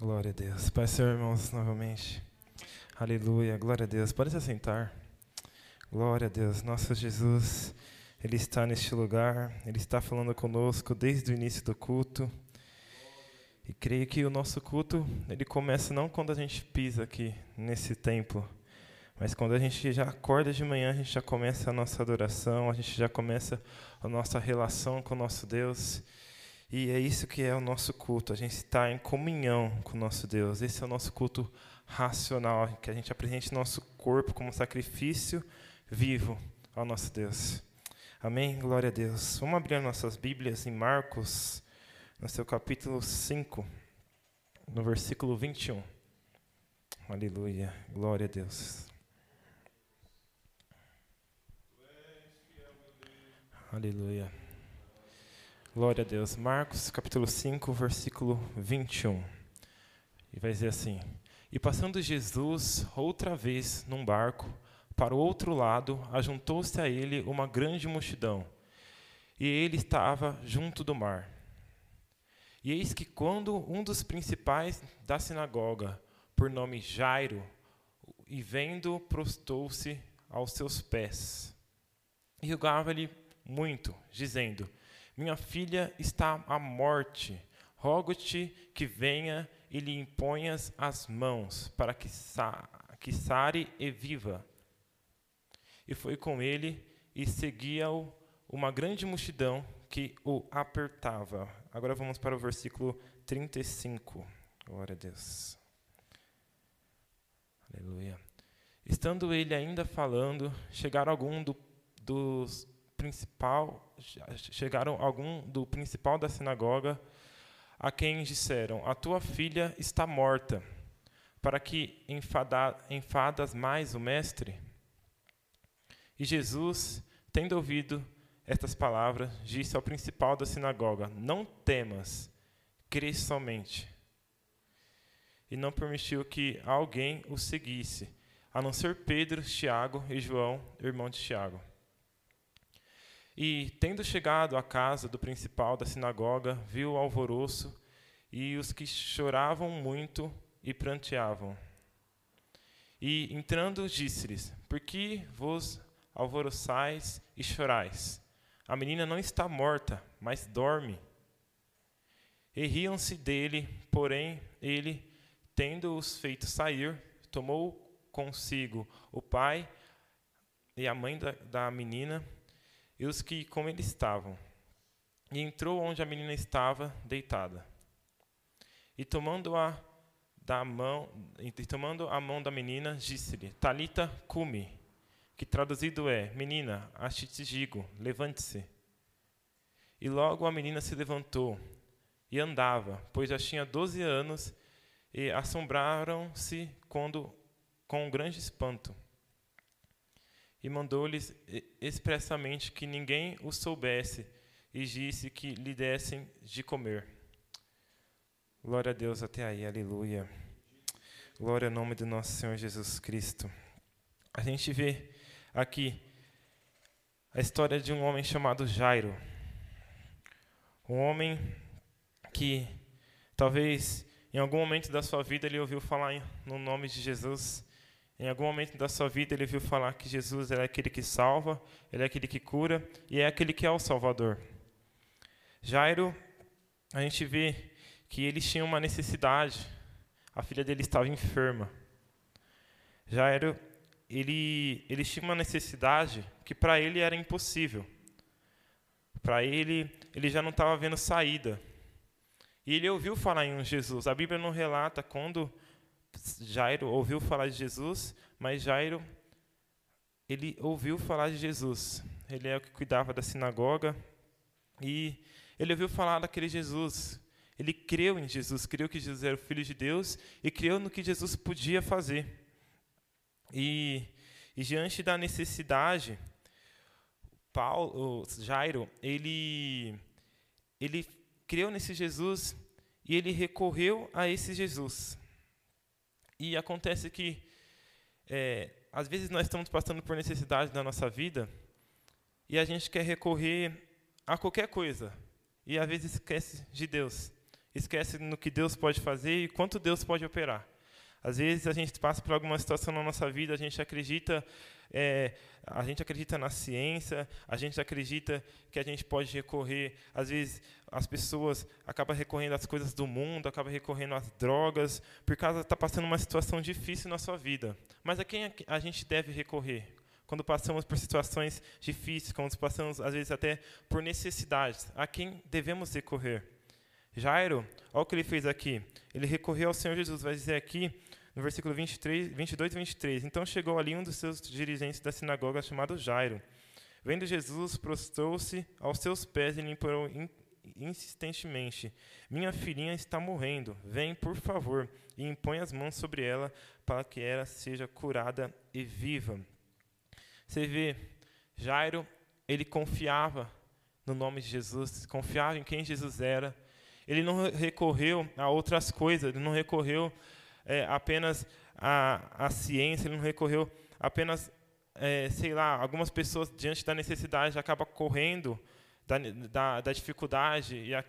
Glória a Deus. Pai, Senhor, irmãos, novamente. Aleluia. Glória a Deus. Pode se assentar. Glória a Deus. Nosso Jesus, Ele está neste lugar. Ele está falando conosco desde o início do culto. E creio que o nosso culto, ele começa não quando a gente pisa aqui nesse templo, mas quando a gente já acorda de manhã, a gente já começa a nossa adoração, a gente já começa a nossa relação com o nosso Deus. E é isso que é o nosso culto. A gente está em comunhão com o nosso Deus. Esse é o nosso culto racional, que a gente apresente nosso corpo como sacrifício vivo ao nosso Deus. Amém? Glória a Deus. Vamos abrir nossas Bíblias em Marcos, no seu capítulo 5, no versículo 21. Aleluia. Glória a Deus. Aleluia. Glória a Deus. Marcos, capítulo 5, versículo 21. E vai dizer assim: E passando Jesus outra vez num barco para o outro lado, ajuntou-se a ele uma grande multidão, e ele estava junto do mar. E eis que quando um dos principais da sinagoga, por nome Jairo, e vendo, prostou-se aos seus pés, e rogava-lhe muito, dizendo: minha filha está à morte. Rogo-te que venha e lhe imponhas as mãos, para que, sa que sare e viva. E foi com ele e seguia-o uma grande multidão que o apertava. Agora vamos para o versículo 35. Glória a Deus. Aleluia. Estando ele ainda falando, chegaram algum do, dos principal, chegaram algum do principal da sinagoga, a quem disseram: A tua filha está morta, para que enfada, enfadas mais o mestre? E Jesus, tendo ouvido estas palavras, disse ao principal da sinagoga: Não temas, crê somente. E não permitiu que alguém o seguisse, a não ser Pedro, Tiago e João, irmão de Tiago. E, tendo chegado à casa do principal da sinagoga, viu o alvoroço e os que choravam muito e pranteavam. E, entrando, disse-lhes: Por que vos alvoroçais e chorais? A menina não está morta, mas dorme. E riam-se dele, porém, ele, tendo-os feito sair, tomou consigo o pai e a mãe da, da menina e os que com ele estavam. E entrou onde a menina estava deitada. E tomando-a da mão, e tomando a mão da menina, disse-lhe: Talita, cumi, que traduzido é: Menina, acho te digo, levante-se. E logo a menina se levantou e andava, pois já tinha doze anos, e assombraram-se quando com um grande espanto e mandou-lhes expressamente que ninguém o soubesse e disse que lhe dessem de comer. Glória a Deus até aí, aleluia. Glória ao nome do nosso Senhor Jesus Cristo. A gente vê aqui a história de um homem chamado Jairo. Um homem que talvez em algum momento da sua vida ele ouviu falar no nome de Jesus em algum momento da sua vida ele viu falar que Jesus é aquele que salva, ele é aquele que cura e é aquele que é o Salvador. Jairo, a gente vê que ele tinha uma necessidade. A filha dele estava enferma. Jairo, ele, ele tinha uma necessidade que para ele era impossível. Para ele, ele já não estava vendo saída. E ele ouviu falar em um Jesus. A Bíblia não relata quando Jairo ouviu falar de Jesus, mas Jairo ele ouviu falar de Jesus. Ele é o que cuidava da sinagoga e ele ouviu falar daquele Jesus. Ele creu em Jesus, creu que Jesus era o filho de Deus e creu no que Jesus podia fazer. E, e diante da necessidade, Paulo, Jairo, ele ele creu nesse Jesus e ele recorreu a esse Jesus. E acontece que, é, às vezes, nós estamos passando por necessidade na nossa vida e a gente quer recorrer a qualquer coisa. E às vezes esquece de Deus. esquece no que Deus pode fazer e quanto Deus pode operar. Às vezes a gente passa por alguma situação na nossa vida, a gente acredita, é, a gente acredita na ciência, a gente acredita que a gente pode recorrer. Às vezes as pessoas acabam recorrendo às coisas do mundo, acabam recorrendo às drogas, por causa está passando uma situação difícil na sua vida. Mas a quem a gente deve recorrer? Quando passamos por situações difíceis, quando passamos às vezes até por necessidades, a quem devemos recorrer? Jairo, olha o que ele fez aqui. Ele recorreu ao Senhor Jesus, vai dizer aqui no versículo 23, 22 e 23. Então chegou ali um dos seus dirigentes da sinagoga chamado Jairo. Vendo Jesus, prostrou-se aos seus pés e lhe implorou insistentemente: Minha filhinha está morrendo. Vem, por favor, e impõe as mãos sobre ela para que ela seja curada e viva. Você vê, Jairo, ele confiava no nome de Jesus, confiava em quem Jesus era ele não recorreu a outras coisas, ele não recorreu é, apenas à, à ciência, ele não recorreu apenas, é, sei lá, algumas pessoas diante da necessidade acabam correndo da, da, da dificuldade e às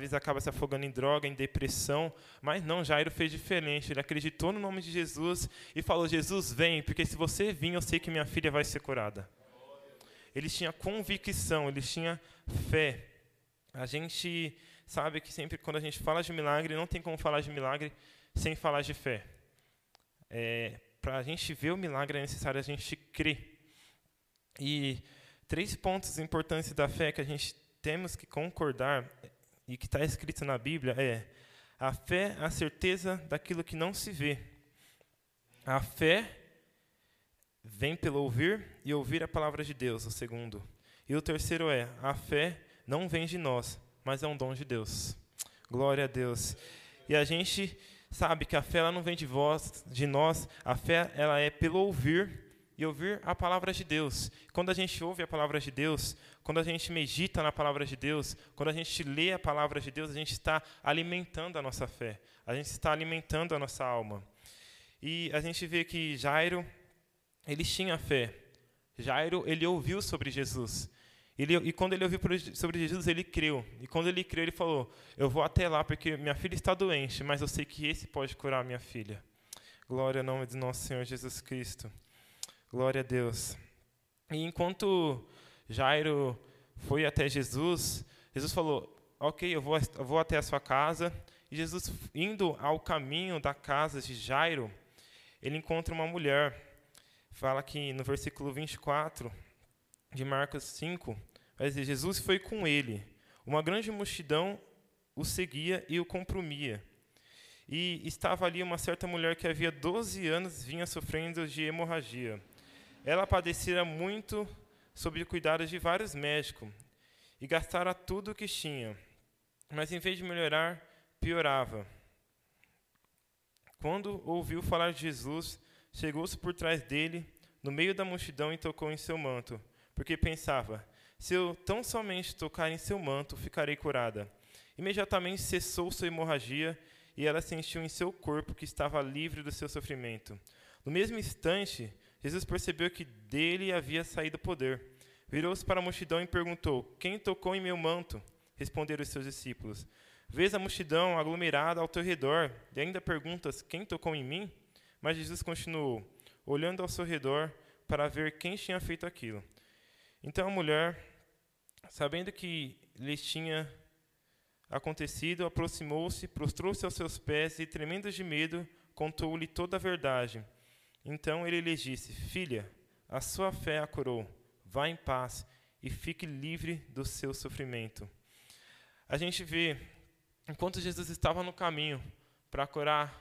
vezes acaba se afogando em droga, em depressão, mas não, Jairo fez diferente, ele acreditou no nome de Jesus e falou, Jesus vem, porque se você vir eu sei que minha filha vai ser curada. Eles tinham convicção, eles tinham fé. A gente sabe que sempre quando a gente fala de milagre, não tem como falar de milagre sem falar de fé. É, Para a gente ver o milagre é necessário a gente crer. E três pontos importantes da fé que a gente temos que concordar e que está escrito na Bíblia é a fé, a certeza daquilo que não se vê. A fé vem pelo ouvir e ouvir a palavra de Deus, o segundo. E o terceiro é a fé não vem de nós, mas é um dom de Deus. Glória a Deus. E a gente sabe que a fé ela não vem de vós, de nós, a fé ela é pelo ouvir e ouvir a palavra de Deus. Quando a gente ouve a palavra de Deus, quando a gente medita na palavra de Deus, quando a gente lê a palavra de Deus, a gente está alimentando a nossa fé, a gente está alimentando a nossa alma. E a gente vê que Jairo, ele tinha fé. Jairo, ele ouviu sobre Jesus. Ele, e quando ele ouviu sobre Jesus, ele creu. E quando ele creu, ele falou: Eu vou até lá porque minha filha está doente, mas eu sei que esse pode curar minha filha. Glória ao nome do nosso Senhor Jesus Cristo. Glória a Deus. E enquanto Jairo foi até Jesus, Jesus falou: Ok, eu vou, eu vou até a sua casa. E Jesus, indo ao caminho da casa de Jairo, ele encontra uma mulher. Fala que no versículo 24 de Marcos 5, vai dizer: Jesus foi com ele. Uma grande multidão o seguia e o compromia. E estava ali uma certa mulher que havia 12 anos vinha sofrendo de hemorragia. Ela padecera muito sob o cuidado de vários médicos e gastara tudo o que tinha. Mas em vez de melhorar, piorava. Quando ouviu falar de Jesus, chegou-se por trás dele, no meio da multidão, e tocou em seu manto porque pensava: se eu tão somente tocar em seu manto, ficarei curada. Imediatamente cessou sua hemorragia e ela sentiu em seu corpo que estava livre do seu sofrimento. No mesmo instante, Jesus percebeu que dele havia saído poder. Virou-se para a multidão e perguntou: Quem tocou em meu manto? Responderam os seus discípulos. Vês a multidão aglomerada ao teu redor e ainda perguntas: Quem tocou em mim? Mas Jesus continuou, olhando ao seu redor para ver quem tinha feito aquilo. Então a mulher, sabendo que lhes tinha acontecido, aproximou-se, prostrou-se aos seus pés e, tremendo de medo, contou-lhe toda a verdade. Então ele lhes disse: Filha, a sua fé a curou. Vá em paz e fique livre do seu sofrimento. A gente vê, enquanto Jesus estava no caminho para curar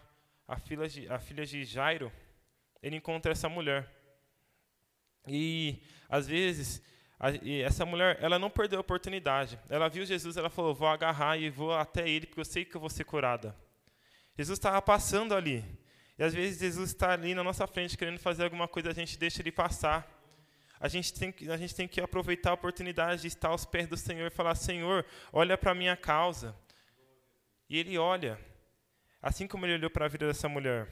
a filha, de, a filha de Jairo, ele encontra essa mulher. E, às vezes, e essa mulher, ela não perdeu a oportunidade. Ela viu Jesus, ela falou: "Vou agarrar e vou até ele, porque eu sei que eu vou ser curada". Jesus estava passando ali. E às vezes Jesus está ali na nossa frente querendo fazer alguma coisa, a gente deixa ele passar. A gente tem que, a gente tem que aproveitar a oportunidade de estar aos pés do Senhor e falar: Senhor, olha para a minha causa. E ele olha, assim como ele olhou para a vida dessa mulher.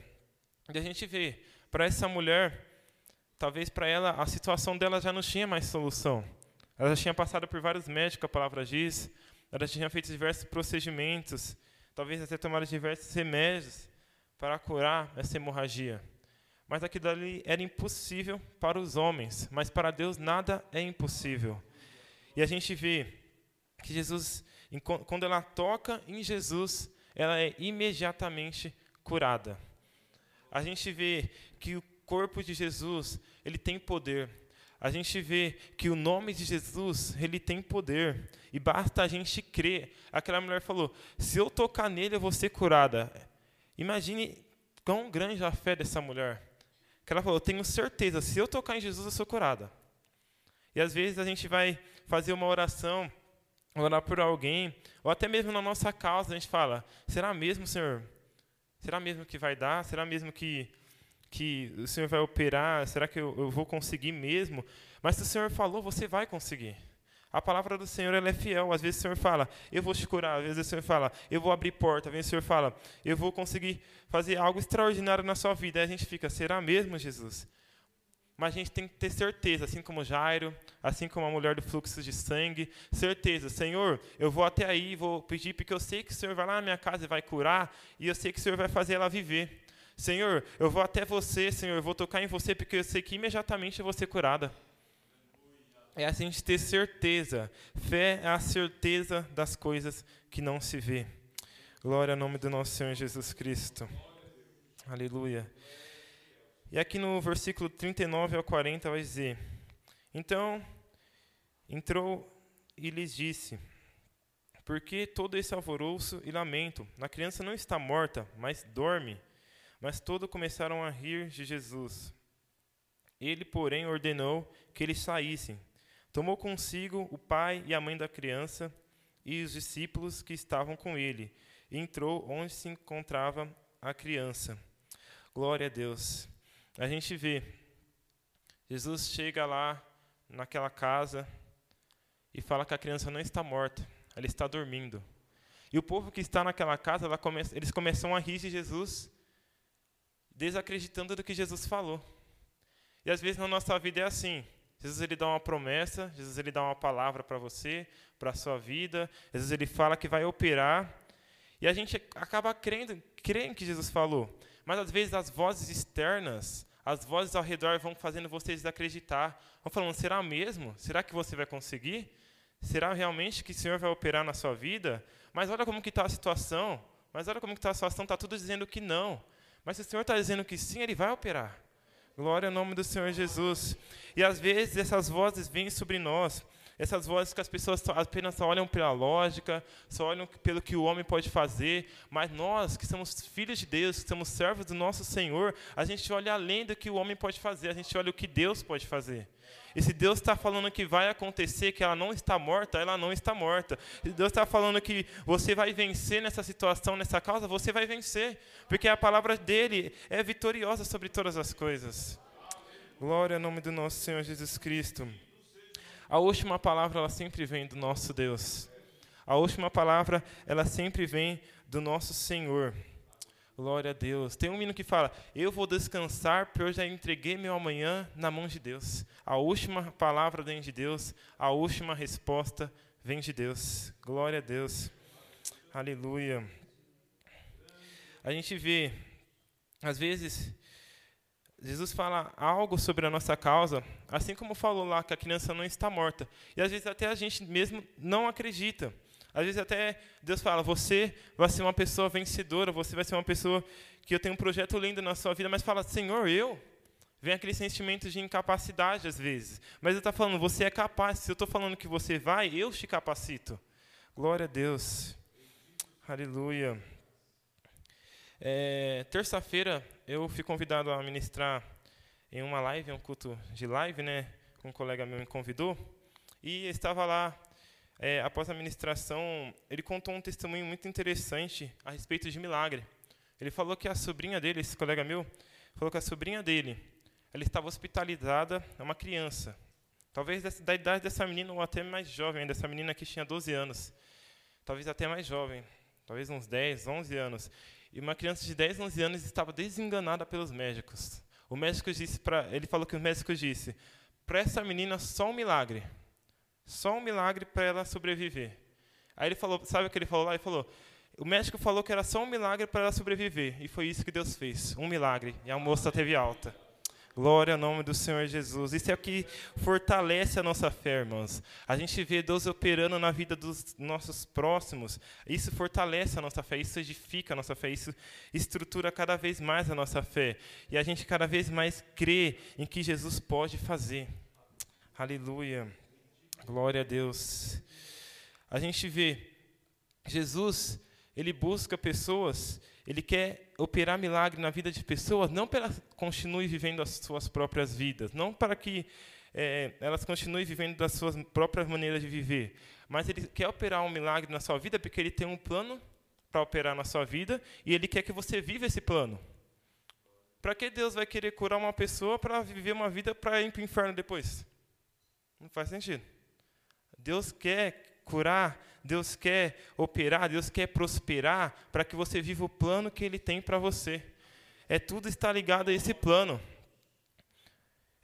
E a gente vê, para essa mulher, talvez para ela a situação dela já não tinha mais solução. Ela já tinha passado por vários médicos, a palavra diz, ela já tinha feito diversos procedimentos. talvez até tomaram diversos remédios para curar essa hemorragia. Mas aquilo ali era impossível para os homens, mas para Deus nada é impossível. E a gente vê que Jesus, quando ela toca em Jesus, ela é imediatamente curada. A gente vê que o corpo de Jesus, ele tem poder. A gente vê que o nome de Jesus, ele tem poder. E basta a gente crer. Aquela mulher falou: se eu tocar nele, eu vou ser curada. Imagine quão grande a fé dessa mulher. Que ela falou: tenho certeza, se eu tocar em Jesus, eu sou curada. E às vezes a gente vai fazer uma oração, orar por alguém, ou até mesmo na nossa causa, a gente fala: será mesmo, Senhor? Será mesmo que vai dar? Será mesmo que, que o Senhor vai operar? Será que eu, eu vou conseguir mesmo? Mas se o Senhor falou, você vai conseguir. A palavra do Senhor ela é fiel. Às vezes o Senhor fala, eu vou te curar. Às vezes o Senhor fala, eu vou abrir porta. Às vezes o Senhor fala, eu vou conseguir fazer algo extraordinário na sua vida. Aí a gente fica, será mesmo, Jesus? Mas a gente tem que ter certeza, assim como Jairo, assim como a mulher do fluxo de sangue, certeza, Senhor, eu vou até aí, vou pedir, porque eu sei que o Senhor vai lá na minha casa e vai curar, e eu sei que o Senhor vai fazer ela viver. Senhor, eu vou até você, Senhor, eu vou tocar em você, porque eu sei que imediatamente eu vou ser curada. É a gente ter certeza. Fé é a certeza das coisas que não se vê. Glória ao nome do nosso Senhor Jesus Cristo. Aleluia. E aqui no versículo 39 ao 40 vai dizer: Então entrou e lhes disse: Por que todo esse alvoroço e lamento? A criança não está morta, mas dorme. Mas todos começaram a rir de Jesus. Ele, porém, ordenou que eles saíssem. Tomou consigo o pai e a mãe da criança e os discípulos que estavam com ele, e entrou onde se encontrava a criança. Glória a Deus. A gente vê, Jesus chega lá naquela casa e fala que a criança não está morta, ela está dormindo. E o povo que está naquela casa, eles começam a rir de Jesus, desacreditando do que Jesus falou. E às vezes na nossa vida é assim. Jesus ele dá uma promessa, Jesus ele dá uma palavra para você, para a sua vida. Jesus ele fala que vai operar, e a gente acaba crendo, crendo que Jesus falou. Mas às vezes as vozes externas, as vozes ao redor vão fazendo você desacreditar. Vão falando, será mesmo? Será que você vai conseguir? Será realmente que o Senhor vai operar na sua vida? Mas olha como que está a situação. Mas olha como está a situação, está tudo dizendo que não. Mas se o Senhor está dizendo que sim, Ele vai operar. Glória ao nome do Senhor Jesus. E às vezes essas vozes vêm sobre nós essas vozes que as pessoas apenas só olham pela lógica, só olham pelo que o homem pode fazer, mas nós, que somos filhos de Deus, que somos servos do nosso Senhor, a gente olha além do que o homem pode fazer, a gente olha o que Deus pode fazer. E se Deus está falando que vai acontecer, que ela não está morta, ela não está morta. Se Deus está falando que você vai vencer nessa situação, nessa causa, você vai vencer. Porque a palavra dele é vitoriosa sobre todas as coisas. Glória ao nome do nosso Senhor Jesus Cristo. A última palavra ela sempre vem do nosso Deus. A última palavra ela sempre vem do nosso Senhor. Glória a Deus. Tem um menino que fala: Eu vou descansar, porque eu já entreguei meu amanhã na mão de Deus. A última palavra vem de Deus, a última resposta vem de Deus. Glória a Deus. Aleluia. A gente vê, às vezes, Jesus fala algo sobre a nossa causa, assim como falou lá que a criança não está morta. E às vezes até a gente mesmo não acredita. Às vezes até Deus fala: você vai ser uma pessoa vencedora, você vai ser uma pessoa que eu tenho um projeto lindo na sua vida, mas fala: Senhor, eu? Vem aquele sentimento de incapacidade às vezes. Mas ele está falando: você é capaz. Se eu estou falando que você vai, eu te capacito. Glória a Deus. Aleluia. É, Terça-feira eu fui convidado a ministrar em uma live, um culto de live, né? Um colega meu me convidou e estava lá. É, após a ministração, ele contou um testemunho muito interessante a respeito de milagre. Ele falou que a sobrinha dele, esse colega meu, falou que a sobrinha dele, ela estava hospitalizada, é uma criança, talvez da idade dessa menina ou até mais jovem, dessa menina que tinha 12 anos, talvez até mais jovem, talvez uns 10, 11 anos. E uma criança de 10, 11 anos estava desenganada pelos médicos. O médico disse para, ele falou que o médico disse: "Para essa menina só um milagre. Só um milagre para ela sobreviver". Aí ele falou, sabe o que ele falou lá? Ele falou: o médico falou que era só um milagre para ela sobreviver. E foi isso que Deus fez. Um milagre. E a moça teve alta. Glória ao nome do Senhor Jesus. Isso é o que fortalece a nossa fé, irmãos. A gente vê Deus operando na vida dos nossos próximos. Isso fortalece a nossa fé, isso edifica a nossa fé, isso estrutura cada vez mais a nossa fé. E a gente cada vez mais crê em que Jesus pode fazer. Aleluia. Glória a Deus. A gente vê Jesus, ele busca pessoas ele quer operar milagre na vida de pessoas, não para que elas continuem vivendo as suas próprias vidas, não para que é, elas continuem vivendo das suas próprias maneiras de viver, mas Ele quer operar um milagre na sua vida porque Ele tem um plano para operar na sua vida e Ele quer que você viva esse plano. Para que Deus vai querer curar uma pessoa para viver uma vida para ir para o inferno depois? Não faz sentido. Deus quer curar, Deus quer operar, Deus quer prosperar para que você viva o plano que Ele tem para você. É tudo está ligado a esse plano.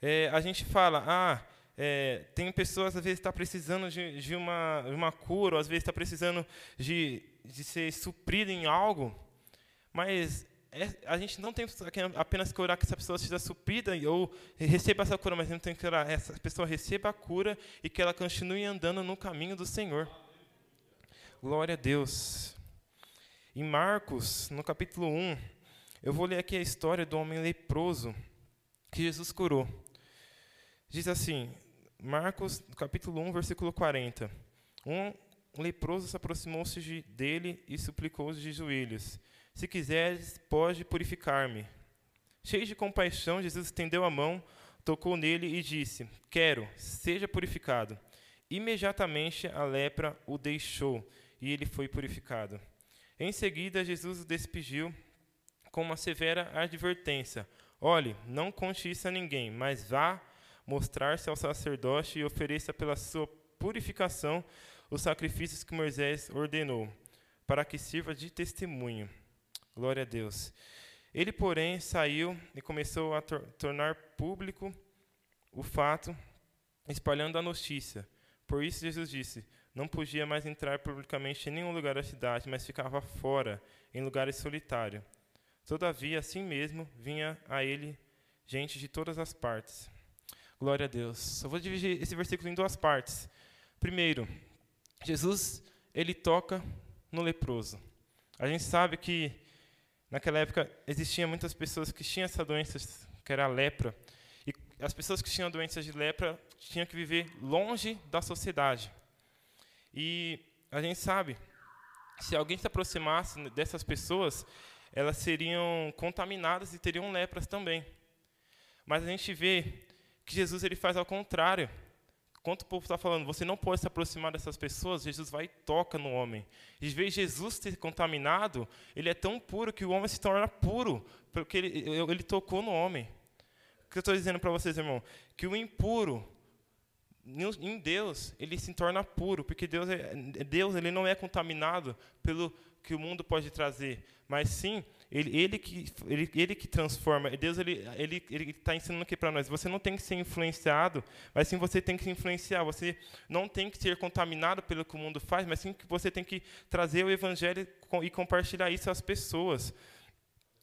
É, a gente fala, ah, é, tem pessoas às vezes está precisando de, de, uma, de uma cura, ou às vezes está precisando de, de ser suprido em algo, mas a gente não tem apenas que orar que essa pessoa seja suprida ou receba essa cura, mas a gente tem que orar que essa pessoa receba a cura e que ela continue andando no caminho do Senhor. Glória a Deus. Em Marcos, no capítulo 1, eu vou ler aqui a história do homem leproso que Jesus curou. Diz assim, Marcos, capítulo 1, versículo 40. Um leproso se aproximou-se dele e suplicou-os de joelhos se quiseres, pode purificar-me. Cheio de compaixão, Jesus estendeu a mão, tocou nele e disse: Quero, seja purificado. Imediatamente a lepra o deixou e ele foi purificado. Em seguida, Jesus o despediu com uma severa advertência: Olhe, não conte isso a ninguém, mas vá mostrar-se ao sacerdote e ofereça pela sua purificação os sacrifícios que Moisés ordenou, para que sirva de testemunho. Glória a Deus. Ele, porém, saiu e começou a tor tornar público o fato, espalhando a notícia. Por isso, Jesus disse: Não podia mais entrar publicamente em nenhum lugar da cidade, mas ficava fora, em lugares solitários. Todavia, assim mesmo, vinha a ele gente de todas as partes. Glória a Deus. Eu vou dividir esse versículo em duas partes. Primeiro, Jesus, ele toca no leproso. A gente sabe que Naquela época, existiam muitas pessoas que tinham essa doença, que era a lepra. E as pessoas que tinham doenças de lepra tinham que viver longe da sociedade. E a gente sabe, se alguém se aproximasse dessas pessoas, elas seriam contaminadas e teriam lepras também. Mas a gente vê que Jesus ele faz ao contrário. Enquanto o povo está falando, você não pode se aproximar dessas pessoas, Jesus vai e toca no homem. Em vez Jesus ser contaminado, ele é tão puro que o homem se torna puro, porque ele, ele tocou no homem. O que eu estou dizendo para vocês, irmão? Que o impuro, em Deus, ele se torna puro, porque Deus, é, Deus ele não é contaminado pelo que o mundo pode trazer, mas sim ele, ele, que, ele, ele que transforma. Deus ele ele ele está ensinando aqui para nós. Você não tem que ser influenciado, mas sim você tem que se influenciar. Você não tem que ser contaminado pelo que o mundo faz, mas sim que você tem que trazer o evangelho e compartilhar isso às pessoas.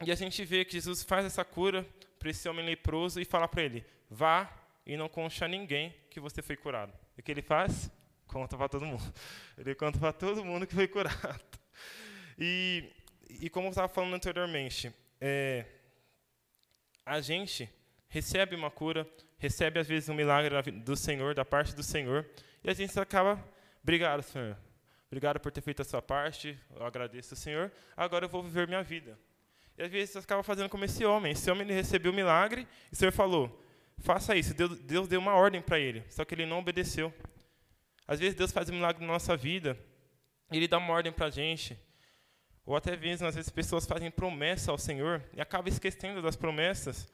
E a gente vê que Jesus faz essa cura para esse homem leproso e fala para ele: vá e não conte a ninguém que você foi curado. E o que ele faz? Conta para todo mundo. Ele conta para todo mundo que foi curado. E e como eu estava falando anteriormente, é, a gente recebe uma cura, recebe às vezes um milagre do Senhor, da parte do Senhor, e a gente acaba, obrigado, Senhor, obrigado por ter feito a sua parte, eu agradeço ao Senhor, agora eu vou viver minha vida. E às vezes você acaba fazendo como esse homem. Esse homem ele recebeu o milagre e o Senhor falou: faça isso. Deus, Deus deu uma ordem para ele, só que ele não obedeceu. Às vezes Deus faz um milagre na nossa vida, ele dá uma ordem para a gente, ou até mesmo, às vezes, pessoas fazem promessa ao Senhor e acabam esquecendo das promessas.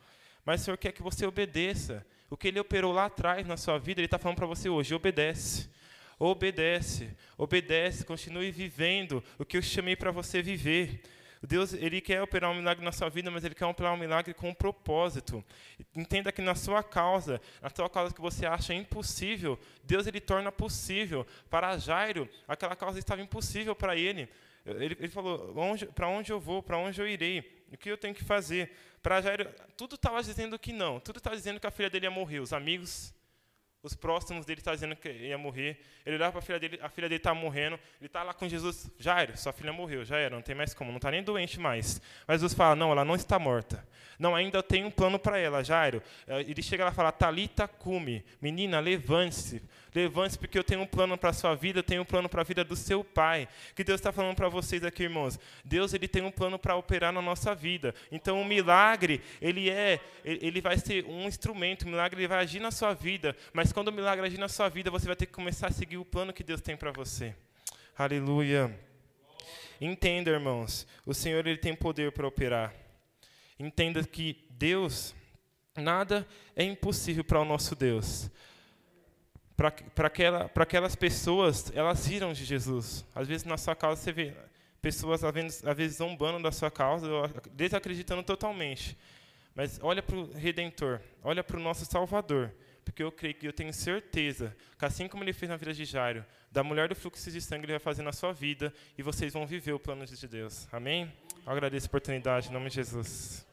Mas o Senhor quer que você obedeça. O que Ele operou lá atrás na sua vida, Ele está falando para você hoje: obedece. Obedece. Obedece. Continue vivendo o que eu chamei para você viver. Deus ele quer operar um milagre na sua vida, mas ele quer operar um milagre com um propósito. Entenda que na sua causa, na sua causa que você acha impossível, Deus ele torna possível. Para Jairo, aquela causa estava impossível para ele. Ele, ele falou: para onde eu vou, para onde eu irei, o que eu tenho que fazer? Para Jairo, tudo estava dizendo que não, tudo estava dizendo que a filha dele ia morrer. Os amigos os próximos dele estavam dizendo que ia morrer. Ele olhava para a filha dele, a filha dele estava morrendo. Ele está lá com Jesus. Jairo, sua filha morreu, já era, não tem mais como, não está nem doente mais. Mas Jesus fala: não, ela não está morta. Não, ainda tem um plano para ela, Jairo. Eh, ele chega lá e fala: Talita cume, menina, levante-se. Levante-se, porque eu tenho um plano para a sua vida, eu tenho um plano para a vida do seu pai. Que Deus está falando para vocês aqui, irmãos. Deus ele tem um plano para operar na nossa vida. Então o milagre, ele é, ele vai ser um instrumento, o milagre ele vai agir na sua vida. Mas quando o milagre agir na sua vida, você vai ter que começar a seguir o plano que Deus tem para você. Aleluia. Entenda, irmãos, o Senhor ele tem poder para operar. Entenda que Deus, nada é impossível para o nosso Deus para aquela, aquelas pessoas, elas riram de Jesus. Às vezes na sua causa você vê pessoas às vezes zombando da sua causa, desacreditando totalmente. Mas olha para o Redentor, olha para o nosso Salvador, porque eu creio que eu tenho certeza que assim como ele fez na vida de Jairo, da mulher do fluxo de sangue ele vai fazer na sua vida e vocês vão viver o plano de Deus. Amém? Eu agradeço a oportunidade em nome de Jesus.